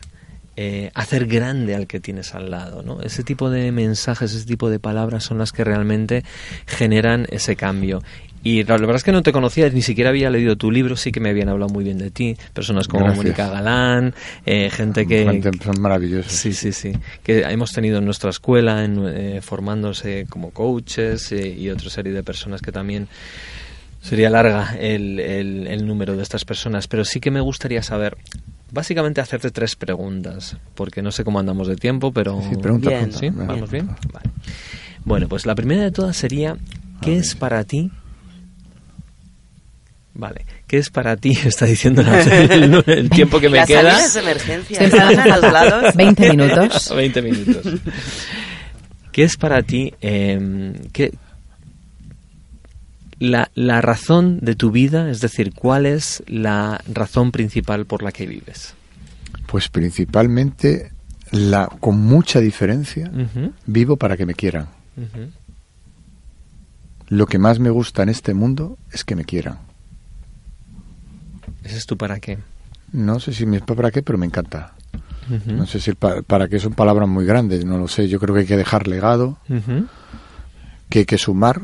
eh, hacer grande al que tienes al lado. ¿no? Ese tipo de mensajes, ese tipo de palabras son las que realmente generan ese cambio. Y la verdad es que no te conocía, ni siquiera había leído tu libro, sí que me habían hablado muy bien de ti. Personas como Gracias. Mónica Galán, eh, gente que... Son maravillosos. Sí, sí, sí. Que hemos tenido en nuestra escuela, en, eh, formándose como coaches eh, y otra serie de personas que también sería larga el, el, el, número de estas personas, pero sí que me gustaría saber, básicamente hacerte tres preguntas, porque no sé cómo andamos de tiempo, pero... Sí, pregunta, bien. pregunta. ¿Sí? ¿Vamos bien? Vale. Bueno, pues la primera de todas sería, ¿qué es para ti? Vale, ¿qué es para ti? Está diciendo el, el tiempo que me Las queda. de emergencia están a los lados. 20 minutos. 20 minutos. ¿Qué es para ti? Eh, ¿qué, la, la razón de tu vida, es decir, ¿cuál es la razón principal por la que vives? Pues principalmente, la, con mucha diferencia, vivo para que me quieran. Lo que más me gusta en este mundo es que me quieran. ¿Ese es tu para qué? No sé si me para qué, pero me encanta. No sé si el pa- para qué son palabras muy grandes, no lo sé. Yo creo que hay que dejar legado, que hay que sumar,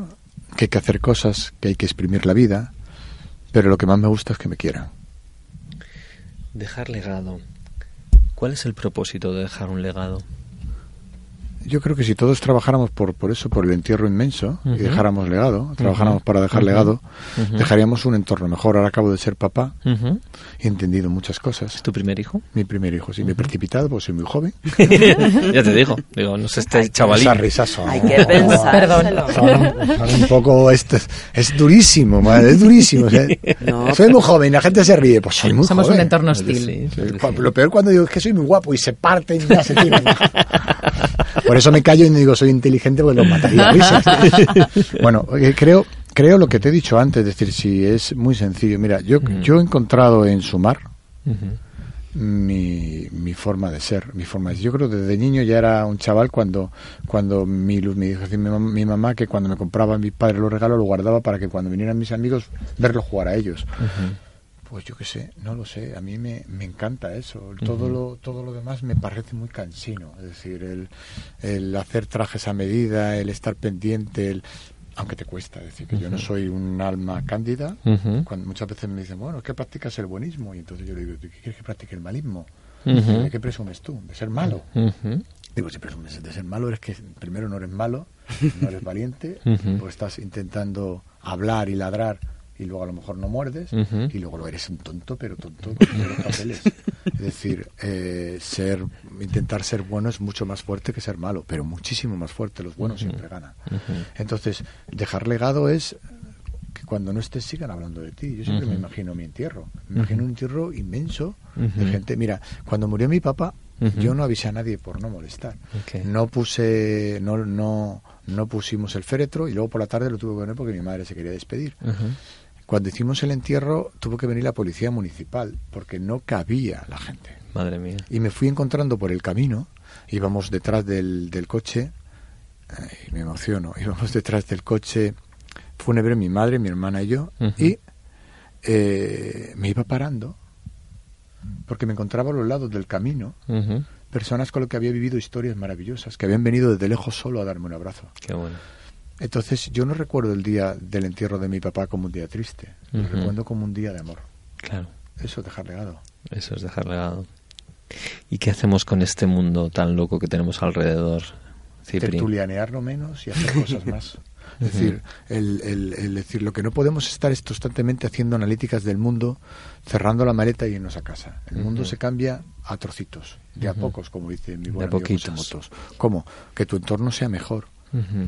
que hay que hacer cosas, que hay que exprimir la vida, pero lo que más me gusta es que me quieran. Dejar legado. ¿Cuál es el propósito de dejar un legado? Yo creo que si todos trabajáramos por, por eso, por el entierro inmenso, Ujú. y dejáramos legado, trabajáramos Ujú. para dejar legado, Ujú. dejaríamos un entorno mejor. Ahora acabo de ser papá he entendido muchas ¿Es cosas. tu primer hijo? Mi primer hijo, sí, me he precipitado porque soy muy joven. ya te digo, digo, no sé este chavalín. Esas risas son- Hay que pensárselo. Son, son un poco... es, es durísimo, madre, es durísimo. o sea, No. Soy muy joven, la gente se ríe. Pues soy muy Somos joven. un entorno hostil. sí, sí. Lo peor cuando digo es que soy muy guapo y se parten y ya se tiran. Por eso me callo y no digo soy inteligente porque los mataría a risas. Bueno, eh, creo, creo lo que te he dicho antes, es decir, si es muy sencillo. Mira, yo, Mm. yo he encontrado en Sumar Ujú. mi, mi forma de ser, mi forma de ser. Yo creo que desde niño ya era un chaval cuando, cuando mi luz me dijo así mi, mam- mi mamá que cuando me compraba mi padre los regalos lo guardaba para que cuando vinieran mis amigos verlos jugar a ellos. Pues yo qué sé, no lo sé, a mí me, me encanta eso. Todo, lo, todo lo demás me parece muy cansino. Es decir, el, el hacer trajes a medida, el estar pendiente, el, aunque te cuesta. Es decir, que yo no soy un alma cándida. Cuando muchas veces me dicen, bueno, ¿qué practicas el buenismo? Y entonces yo le digo, ¿qué quieres que practique el malismo? ¿De qué presumes tú? ¿De ser malo? Digo, si presumes de ser malo, eres que primero no eres malo, no eres valiente, Ujú. pues estás intentando hablar y ladrar y luego a lo mejor no muerdes y luego lo eres un tonto, pero tonto con los papeles. Es decir, eh, ser, intentar ser bueno es mucho más fuerte que ser malo, pero muchísimo más fuerte. Los buenos siempre ganan. Entonces, dejar legado es que cuando no estés sigan hablando de ti. Yo siempre me imagino mi entierro. Me imagino un entierro inmenso de gente. Mira, cuando murió mi papá, yo no avisé a nadie por no molestar. No puse, no, no, no pusimos el féretro y luego por la tarde lo tuve que poner porque mi madre se quería despedir. Cuando hicimos el entierro tuvo que venir la policía municipal porque no cabía la gente. Madre mía. Y me fui encontrando por el camino, íbamos detrás del, del coche, ay, me emociono, íbamos detrás del coche fúnebre, mi madre, mi hermana y yo, y eh, me iba parando porque me encontraba a los lados del camino personas con las que había vivido historias maravillosas, que habían venido desde lejos solo a darme un abrazo. Qué bueno. Entonces yo no recuerdo el día del entierro de mi papá como un día triste, lo recuerdo como un día de amor. Claro. Eso es dejar legado. Eso es dejar legado. ¿Y qué hacemos con este mundo tan loco que tenemos alrededor, Cipri? tertulianearlo menos y hacer cosas más. Es decir, el, el- el decir, lo que no podemos estar es constantemente haciendo analíticas del mundo, cerrando la maleta y irnos a casa. El mundo se cambia a trocitos, de a pocos, como dice mi De buen amigo José poquitos. Motos. ¿Cómo? Que tu entorno sea mejor.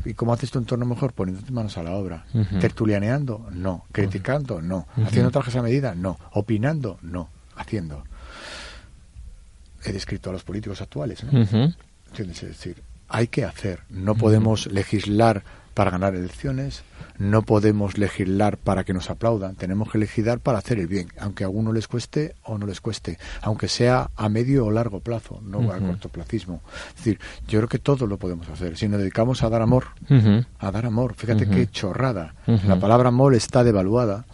¿Y cómo haces tu entorno mejor? Poniéndote manos a la obra. ¿Tertulianeando? No. ¿Criticando? No. ¿Haciendo trajes a medida? No. ¿Opinando? No. Haciendo. He descrito a los políticos actuales, ¿no? ¿Entiendes? Es decir, hay que hacer. No podemos legislar para ganar elecciones, no podemos legislar para que nos aplaudan, tenemos que legislar para hacer el bien, aunque a algunos les cueste o no les cueste, aunque sea a medio o largo plazo, no al Ujú. cortoplacismo. Es decir, yo creo que todo lo podemos hacer. Si nos dedicamos a dar amor, a dar amor, fíjate Ujú. qué chorrada. La palabra amor está devaluada.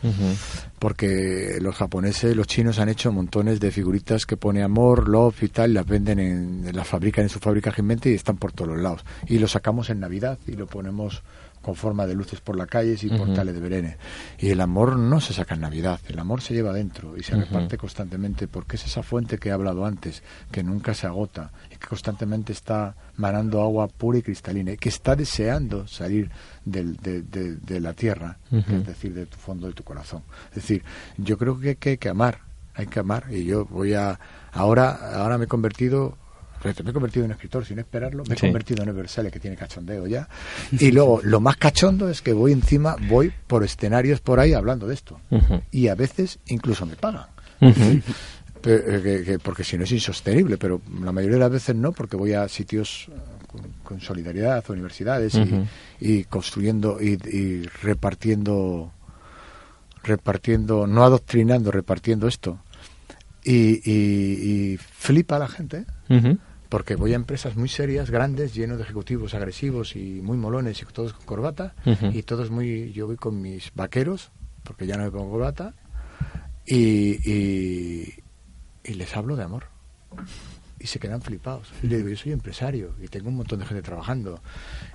Porque los japoneses, los chinos han hecho montones de figuritas que pone amor, love y tal, las venden en, las fabrican en su fábrica gente y están por todos los lados. Y lo sacamos en Navidad y lo ponemos con forma de luces por las calles y portales de Berenes. Y el amor no se saca en Navidad, el amor se lleva dentro y se reparte constantemente porque es esa fuente que he hablado antes, que nunca se agota y que constantemente está manando agua pura y cristalina y que está deseando salir del- de, de- de la tierra, es decir, de tu fondo de tu corazón. Es decir, yo creo que, que hay que amar, hay que amar y yo voy a ahora ahora me he convertido me he convertido en escritor sin esperarlo, me he Sí. convertido en Eversale que tiene cachondeo ya. Y luego lo más cachondo es que voy encima, voy por escenarios por ahí hablando de esto. Y a veces incluso me pagan. Eh, que- que- porque si no es insostenible, pero la mayoría de las veces no, porque voy a sitios eh, con, solidaridad, universidades y, construyendo y, repartiendo, repartiendo, no adoctrinando, repartiendo esto. Y, flipa a la gente. Porque voy a empresas muy serias, grandes, llenos de ejecutivos agresivos y muy molones y todos con corbata. Y todos muy. Yo voy con mis vaqueros, porque ya no me pongo corbata. y, y les hablo de amor y se quedan flipados. Y le digo, yo soy empresario y tengo un montón de gente trabajando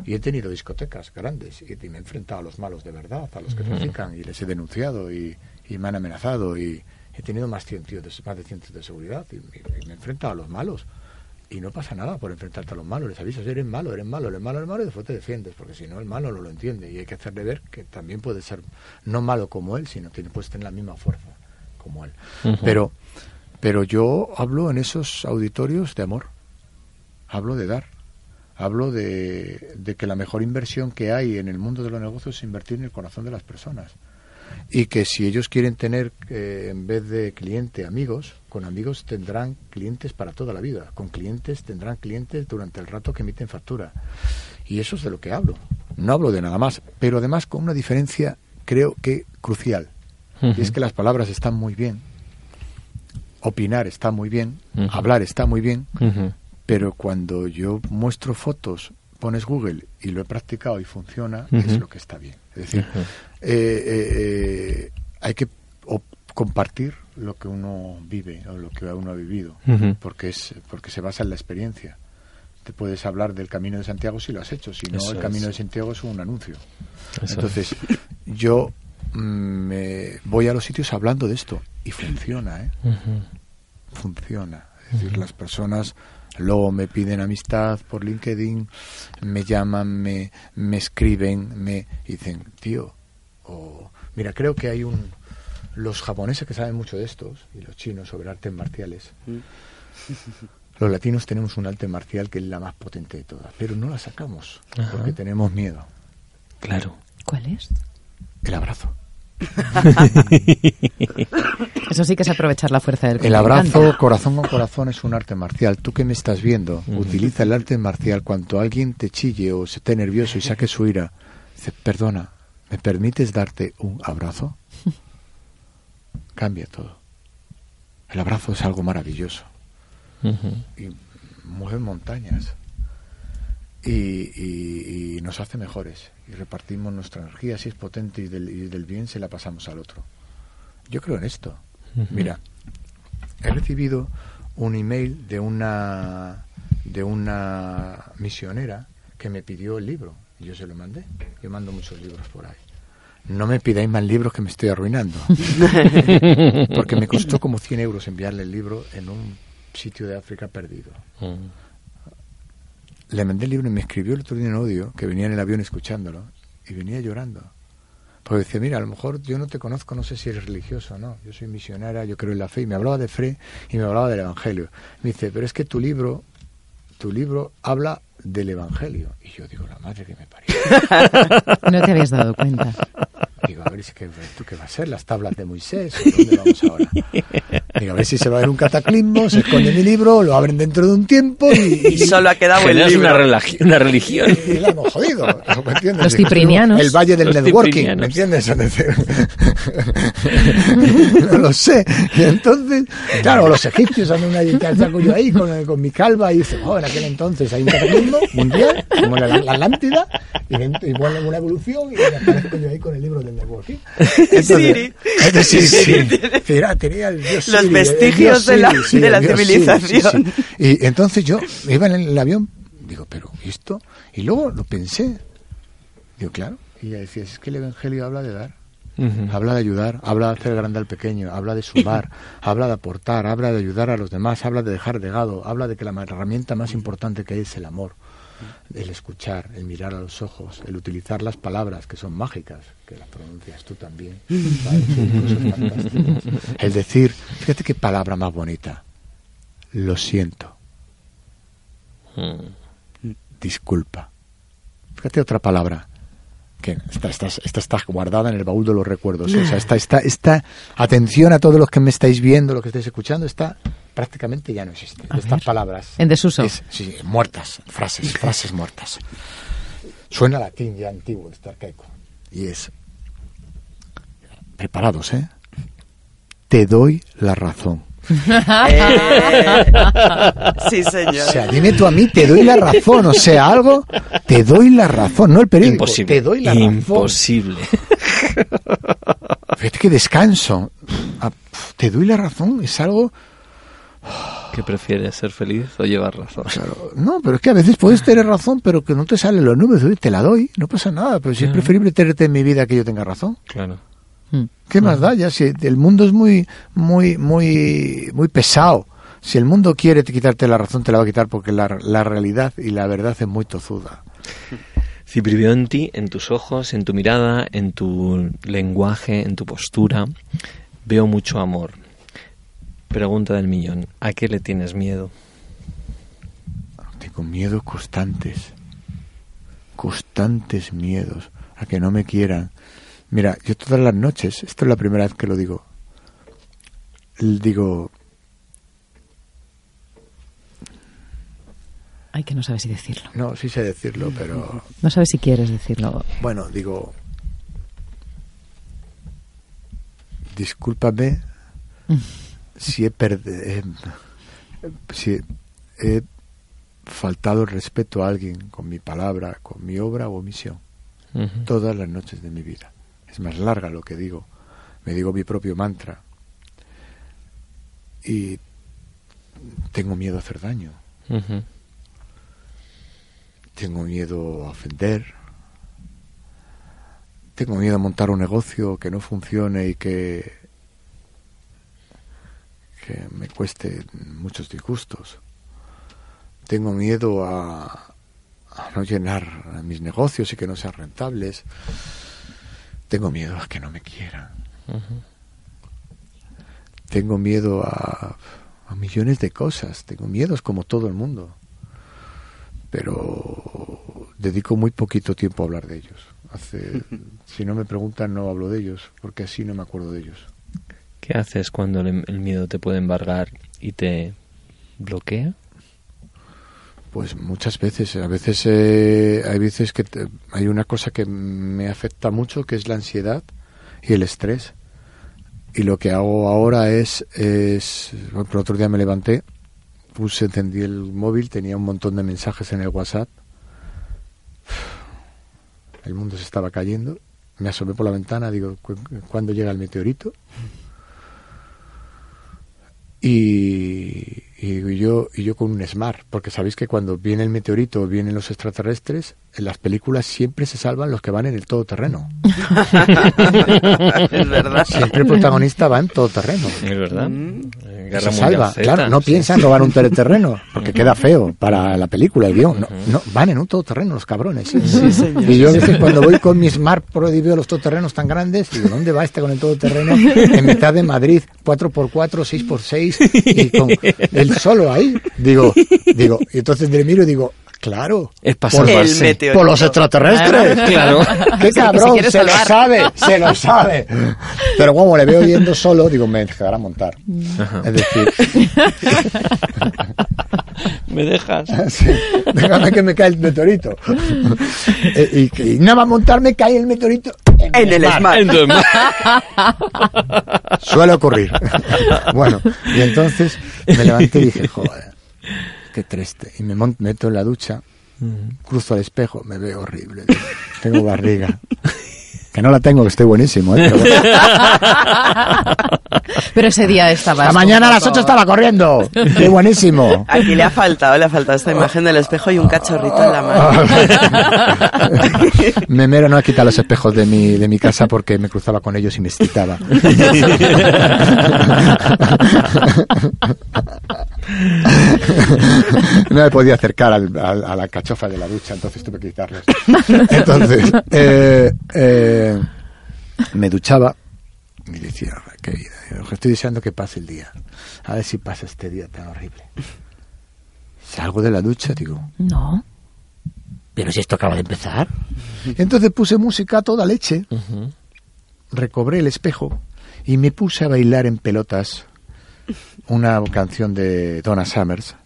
y he tenido discotecas grandes y, me he enfrentado a los malos de verdad, a los que trafican y les he denunciado y, me han amenazado y he tenido más, de, más de cientos de seguridad y, me he enfrentado a los malos. Y no pasa nada por enfrentarte a los malos, les avisas, eres malo, eres malo, eres malo, eres malo y después te defiendes, porque si no el malo no lo entiende y hay que hacerle ver que también puede ser no malo como él, sino que puedes tener la misma fuerza como él. Pero pero yo hablo en esos auditorios de amor, hablo de dar, hablo de, que la mejor inversión que hay en el mundo de los negocios es invertir en el corazón de las personas. Y que si ellos quieren tener, eh, en vez de cliente, amigos, con amigos tendrán clientes para toda la vida. Con clientes tendrán clientes durante el rato que emiten factura. Y eso es de lo que hablo. No hablo de nada más, pero además con una diferencia creo que crucial. Y es que las palabras están muy bien, opinar está muy bien, hablar está muy bien, pero cuando yo muestro fotos, pones Google y lo he practicado y funciona, es lo que está bien. Es decir, eh, eh, eh, hay que compartir lo que uno vive o lo que uno ha vivido, porque es porque se basa en la experiencia. Te puedes hablar del Camino de Santiago si lo has hecho, si no, el Camino de Santiago es un anuncio. Entonces, yo me voy a los sitios hablando de esto y funciona, ¿eh? Funciona. Es decir, las personas luego me piden amistad por LinkedIn, me llaman, me, me escriben, me dicen, tío, o mira, creo que hay un los japoneses que saben mucho de estos y los chinos sobre artes marciales. Mm. Los latinos tenemos un arte marcial que es la más potente de todas, pero no la sacamos porque tenemos miedo. Claro. ¿Cuál es? El abrazo. Eso sí que es aprovechar la fuerza del El abrazo corazón con corazón es un arte marcial. Tú que me estás viendo, utiliza el arte marcial cuando alguien te chille o se esté nervioso y saque su ira. Dice, perdona, ¿me permites darte un abrazo? Cambia todo. El abrazo es algo maravilloso. Y mueve montañas y, nos hace mejores y repartimos nuestra energía, si es potente y del, bien se la pasamos al otro. Yo creo en esto. Mira, he recibido un email de una de una misionera que me pidió el libro y yo se lo mandé. Yo mando muchos libros por ahí. No me pidáis más libros que me estoy arruinando. Porque me costó como 100 euros enviarle el libro en un sitio de África perdido. Mm le mandé el libro y me escribió el otro día en odio, que venía en el avión escuchándolo, y venía llorando. Porque decía, mira, a lo mejor yo no te conozco, no sé si eres religioso o no, yo soy misionera, yo creo en la fe, y me hablaba de fe y me hablaba del Evangelio. Me dice, pero es que tu libro, tu libro habla del Evangelio. Y yo digo, la madre que me parió. No te habías dado cuenta. Digo, a ver, ¿qué, ¿tú qué va a ser? ¿Las tablas de Moisés? ¿Dónde vamos ahora? Digo, a ver si se va a ver un cataclismo, se esconde mi libro, lo abren dentro de un tiempo y... solo ha quedado el libro. Una, una religión. Y, la hemos jodido, ¿me entiendes? Los ciprinianos. El valle del networking, ¿me entiendes? no lo sé. Y entonces, claro, los egipcios hacen una saco yo ahí con, con mi calva y dicen, oh, en aquel entonces hay un cataclismo mundial, como la, la Atlántida, y, y bueno, una evolución y aparezco yo ahí con el libro del networking. Siri. Sí, sí. Tenía el Dios Los vestigios de la, de la civilización. y entonces yo iba en el avión, digo, pero ¿esto? Y luego lo pensé. Digo, claro. Y ella decía, es que el Evangelio habla de dar. Habla de ayudar, habla de hacer grande al pequeño, habla de sumar, habla de aportar, habla de ayudar a los demás, habla de dejar legado, habla de que la herramienta más importante que hay es el amor el escuchar, el mirar a los ojos, el utilizar las palabras que son mágicas, que las pronuncias tú también, el decir, fíjate qué palabra más bonita, lo siento, hmm. disculpa. Fíjate otra palabra, que esta, esta, está guardada en el baúl de los recuerdos. O sea, esta, esta, esta atención a todos los que me estáis viendo, los que estáis escuchando, está prácticamente ya no existe. Estas palabras. En desuso. es- sí, muertas, frases, frases muertas. Suena latín ya antiguo, esto arcaico. Y es. Preparados, ¿eh? Te doy la razón. Eh, sí, señor. O sea, dime tú a mí, te doy la razón. O sea, algo, te doy la razón, no el periódico. Imposible. Te doy la razón. Imposible. Fíjate que descanso. Ah, Te doy la razón, es algo. ¿Qué prefieres, ser feliz o llevar razón? Claro, no, pero es que a veces puedes tener razón, pero que no te salen los números. Oye, te la doy, no pasa nada. Pero si es preferible tenerte en mi vida que yo tenga razón. Claro. Mm. ¿Qué más da? Ya si el mundo es muy, muy, muy, muy pesado. Si el mundo quiere te- quitarte la razón, te la va a quitar porque la, la realidad y la verdad es muy tozuda. Cipri, veo en ti, en tus ojos, en tu mirada, en tu lenguaje, en tu postura, veo mucho amor. Pregunta del millón, ¿a qué le tienes miedo? Tengo miedos constantes. Constantes miedos a que no me quieran. Mira, yo todas las noches, esto es la primera vez que lo digo, digo, Ay, que no sabes si decirlo. no, sí sé decirlo, pero No sabes si quieres decirlo. bueno, digo, discúlpame si he perdido, si he faltado el respeto a alguien con mi palabra, con mi obra o omisión. Ujú. todas las noches de mi vida. Es más larga lo que digo. Me digo mi propio mantra. Y tengo miedo a hacer daño. Tengo miedo a ofender. Tengo miedo a montar un negocio que no funcione y que, que me cueste muchos disgustos. Tengo miedo a, a no llenar mis negocios y que no sean rentables. Tengo miedo a que no me quieran. Tengo miedo a, a millones de cosas. Tengo miedos como todo el mundo. Pero dedico muy poquito tiempo a hablar de ellos. Hace, si no me preguntan, no hablo de ellos, porque así no me acuerdo de ellos. ¿Qué haces cuando el, miedo te puede embargar y te bloquea? Pues muchas veces, a veces eh, hay veces que te- hay una cosa que me afecta mucho, que es la ansiedad y el estrés. Y lo que hago ahora es, es por ejemplo, el otro día me levanté, puse, encendí el móvil, tenía un montón de mensajes en el WhatsApp. El mundo se estaba cayendo. Me asomé por la ventana, digo, "¿Cu- ¿cuándo llega el meteorito? Y, yo y yo con un smart, porque sabéis que cuando viene el meteorito vienen los extraterrestres, en las películas siempre se salvan los que van en el todoterreno. es verdad. Siempre el protagonista va en todoterreno. ¿Es verdad? Mm. Eh, Se salva, Z, claro, no sí. piensan robar un todoterreno, porque queda feo para la película, el guion. No, no, van en un todoterreno los cabrones. Sí, señor. Y yo a veces cuando voy con mi Smart Pro y veo los todoterrenos tan grandes, digo, ¿dónde va este con el todoterreno? En mitad de Madrid, 4x4, 6x6, y con él solo ahí. Digo, digo, y entonces le miro y digo, claro, Es para por, El por los extraterrestres. Claro. ¡Qué cabrón! se lo sabe, se lo sabe. Pero como le veo yendo solo, digo, me dejará montar. Es decir, ¿Me dejas? sí, déjame que me cae el meteorito. Eh, y, y nada más montarme cae el meteorito En el Smart. Entonces, Suele ocurrir. bueno, y entonces me levanté y dije, joder, qué triste. Y me meto en la ducha, cruzo al espejo, me veo horrible. Tengo barriga. Que no la tengo, que estoy buenísimo. ¿eh? Pero bueno. Pero ese día estaba. La mañana a las 8 estaba corriendo. Qué buenísimo. Aquí le ha faltado, le ha faltado esta imagen del espejo y un cachorrito en la mano. Memero no ha quitado los espejos de mi, de mi casa porque me cruzaba con ellos y me excitaba. no me podía acercar al- al- a la cachofa de la ducha, entonces tuve que quitarlos. Entonces, eh, eh, me duchaba y decía, qué vida, estoy deseando que pase el día. A ver si pasa este día tan horrible. Salgo de la ducha, digo, No. pero si esto acaba de empezar. Entonces puse música a toda leche, recobré el espejo y me puse a bailar en pelotas una canción de Donna Summers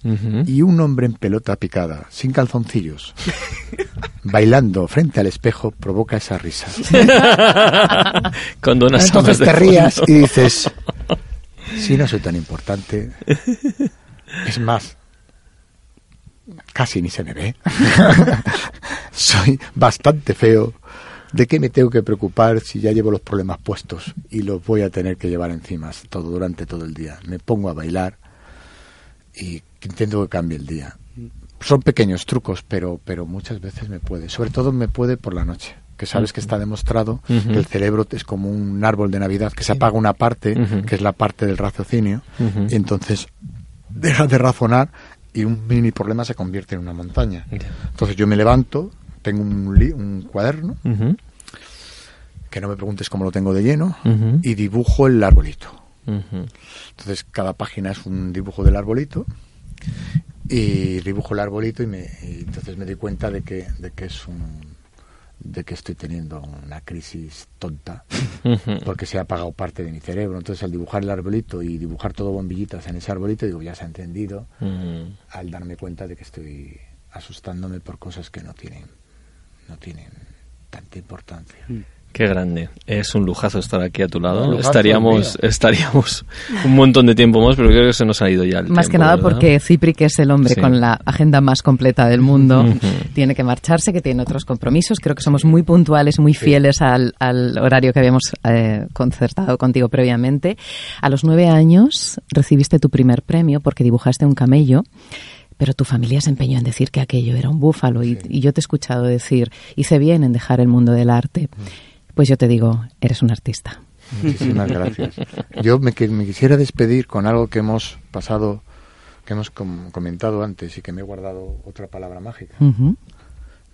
y un hombre en pelota picada, sin calzoncillos, bailando frente al espejo, provoca esa risa. Con Donna Entonces Summer de te rías y dices, si no soy tan importante, es más, casi ni se me ve, soy bastante feo, ¿de qué me tengo que preocupar si ya llevo los problemas puestos y los voy a tener que llevar encima todo durante todo el día? Me pongo a bailar y intento que cambie el día. Son pequeños trucos, pero, pero muchas veces me puede. Sobre todo me puede por la noche, que sabes que está demostrado que el cerebro es como un árbol de Navidad, que se apaga una parte, que es la parte del raciocinio, y entonces dejas de razonar y un mini problema se convierte en una montaña. Entonces yo me levanto, tengo un, li- un cuaderno, que no me preguntes cómo lo tengo de lleno, y dibujo el arbolito. Entonces cada página es un dibujo del arbolito y dibujo el arbolito y, me, y entonces me doy cuenta de que, de que es un de que estoy teniendo una crisis tonta porque se ha apagado parte de mi cerebro. Entonces al dibujar el arbolito y dibujar todo bombillitas en ese arbolito digo ya se ha entendido al darme cuenta de que estoy asustándome por cosas que no tienen no tienen tanta importancia. Qué grande. Es un lujazo estar aquí a tu lado. Lujazo, estaríamos, estaríamos un montón de tiempo más, pero creo que se nos ha ido ya el Más que tiempo, nada ¿verdad? porque Cipri, que es el hombre Sí. con la agenda más completa del mundo, tiene que marcharse, que tiene otros compromisos. Creo que somos muy puntuales, muy fieles al, al horario que habíamos eh, concertado contigo previamente. A los nueve años recibiste tu primer premio porque dibujaste un camello. Pero tu familia se empeñó en decir que aquello era un búfalo y, y yo te he escuchado decir, hice bien en dejar el mundo del arte. Pues yo te digo, eres un artista. Muchísimas gracias. Yo me, me quisiera despedir con algo que hemos pasado, que hemos com- comentado antes y que me he guardado otra palabra mágica. Me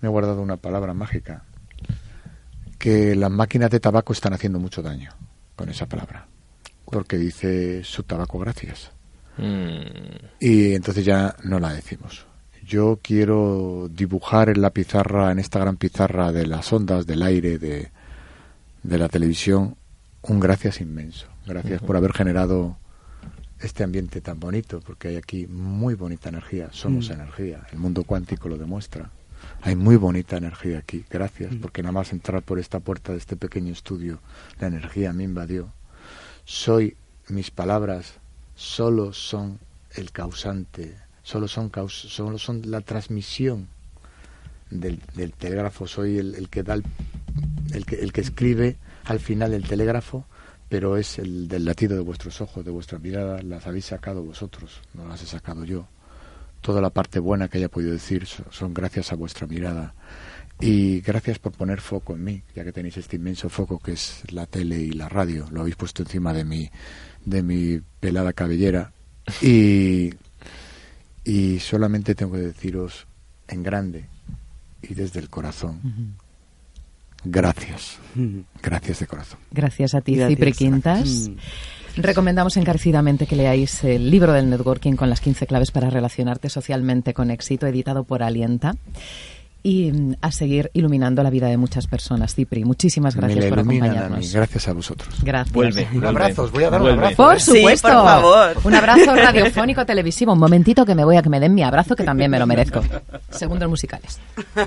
he guardado una palabra mágica. Que las máquinas de tabaco están haciendo mucho daño con esa palabra. Porque dice su tabaco gracias. Mm. Y entonces ya no la decimos. Yo quiero dibujar en la pizarra, en esta gran pizarra de las ondas, del aire, de, de la televisión, un gracias inmenso. Gracias por haber generado este ambiente tan bonito, porque hay aquí muy bonita energía. Somos energía. El mundo cuántico lo demuestra. Hay muy bonita energía aquí. Gracias, porque nada más entrar por esta puerta de este pequeño estudio, la energía me invadió. Soy, mis palabras solo son el causante, solo son, caus- solo son la transmisión del, del telégrafo. Soy el, el que da el, que, el que escribe al final el telégrafo, pero es el del latido de vuestros ojos, de vuestras miradas, las habéis sacado vosotros, no las he sacado yo. Toda la parte buena que haya podido decir so- son gracias a vuestra mirada. Y gracias por poner foco en mí, ya que tenéis este inmenso foco que es la tele y la radio. Lo habéis puesto encima de mi, de mi pelada cabellera. Y, y solamente tengo que deciros en grande y desde el corazón, gracias. Gracias de corazón. Gracias a ti, Gracias. Cipri Quintas. Recomendamos encarecidamente que leáis el libro del networking con las 15 claves para relacionarte socialmente con éxito, editado por Alienta. Y mm, a seguir iluminando la vida de muchas personas. Cipri, muchísimas gracias por iluminan a mí. acompañarnos. Gracias a vosotros. Gracias. Vuelve. Un vuelve. abrazo, os voy a dar un abrazo. Por Sí, supuesto. por favor. Un abrazo radiofónico televisivo. Un momentito que me voy a que me den mi abrazo, que también me lo merezco. Segundos musicales.